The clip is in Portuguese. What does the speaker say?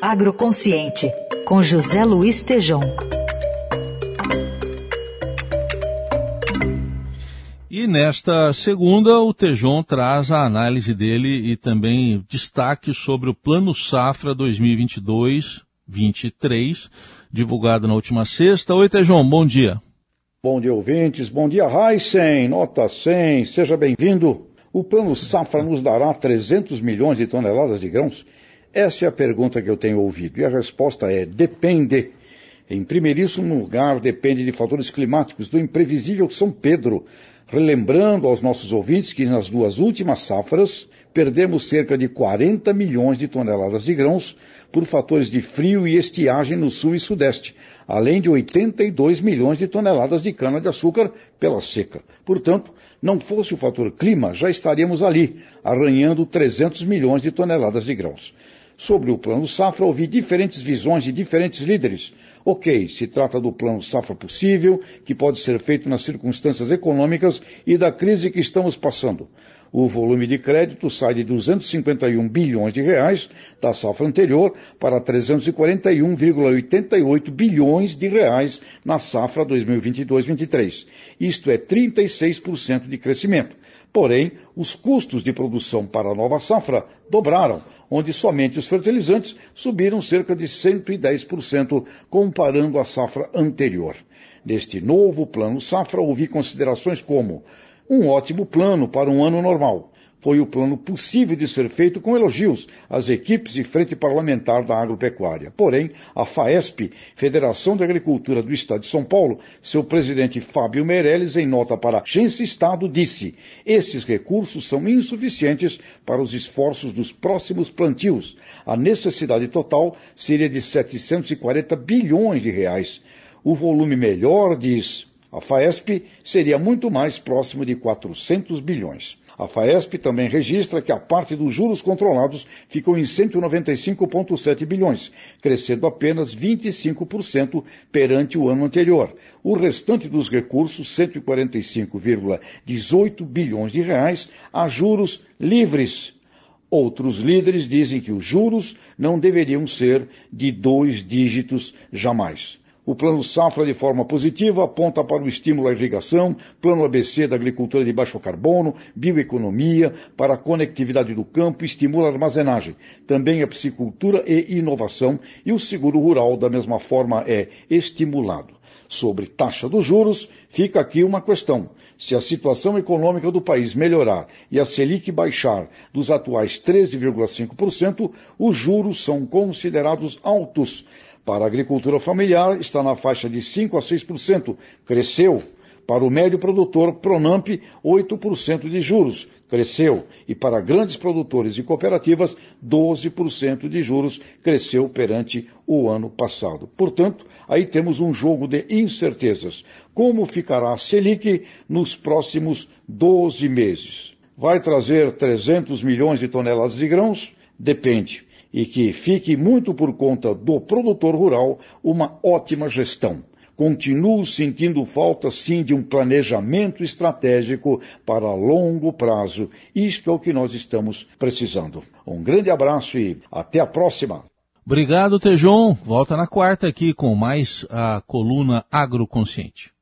Agroconsciente, com José Luiz Tejom. E nesta segunda, o Tejon traz a análise dele e também destaque sobre o Plano Safra 2022-23, divulgado na última sexta. Oi, Tejon, bom dia. Bom dia, ouvintes. Bom dia, Heisen, nota 100. Seja bem-vindo. O Plano Safra nos dará 300 milhões de toneladas de grãos? Essa é a pergunta que eu tenho ouvido. E a resposta é: depende. Em primeiríssimo lugar, depende de fatores climáticos, do imprevisível São Pedro relembrando aos nossos ouvintes que nas duas últimas safras perdemos cerca de 40 milhões de toneladas de grãos por fatores de frio e estiagem no sul e sudeste, além de 82 milhões de toneladas de cana-de-açúcar pela seca. Portanto, não fosse o fator clima, já estaríamos ali, arranhando 300 milhões de toneladas de grãos. Sobre o plano safra, ouvi diferentes visões de diferentes líderes. Ok, se trata do plano safra possível, que pode ser feito nas circunstâncias econômicas e da crise que estamos passando. O volume de crédito sai de 251 bilhões de reais da safra anterior para 341,88 bilhões de reais na safra 2022-23. Isto é 36% de crescimento. Porém, os custos de produção para a nova safra dobraram, onde somente os fertilizantes subiram cerca de 110% comparando a safra anterior. Neste novo plano safra, ouvi considerações como um ótimo plano para um ano normal, foi o plano possível de ser feito com elogios às equipes e frente parlamentar da agropecuária. Porém, a FAESP, Federação de Agricultura do Estado de São Paulo, seu presidente Fábio Meirelles, em nota para a Agência Estado, disse: esses recursos são insuficientes para os esforços dos próximos plantios. A necessidade total seria de 740 bilhões de reais. O volume melhor, diz a FAESP, seria muito mais próximo de 400 bilhões. A FAESP também registra que a parte dos juros controlados ficou em 195,7 bilhões, crescendo apenas 25% perante o ano anterior. O restante dos recursos, 145,18 bilhões de reais, a juros livres. Outros líderes dizem que os juros não deveriam ser de dois dígitos jamais. O Plano Safra, de forma positiva, aponta para o estímulo à irrigação, Plano ABC da agricultura de baixo carbono, bioeconomia, para a conectividade do campo, estimula a armazenagem. Também a piscicultura e inovação, e o seguro rural, da mesma forma, é estimulado. Sobre taxa dos juros, fica aqui uma questão. Se a situação econômica do país melhorar e a Selic baixar dos atuais 13,5%, os juros são considerados altos para a agricultura familiar está na faixa de 5 a 6%, cresceu. Para o médio produtor, Pronamp, 8% de juros, cresceu. E para grandes produtores e cooperativas, 12% de juros, cresceu perante o ano passado. Portanto, aí temos um jogo de incertezas. Como ficará a Selic nos próximos 12 meses? Vai trazer 300 milhões de toneladas de grãos? Depende e que fique muito por conta do produtor rural uma ótima gestão. Continuo sentindo falta, sim, de um planejamento estratégico para longo prazo. Isto é o que nós estamos precisando. Um grande abraço e até a próxima. Obrigado, Tejon. Volta na quarta aqui com mais a coluna Agroconsciente.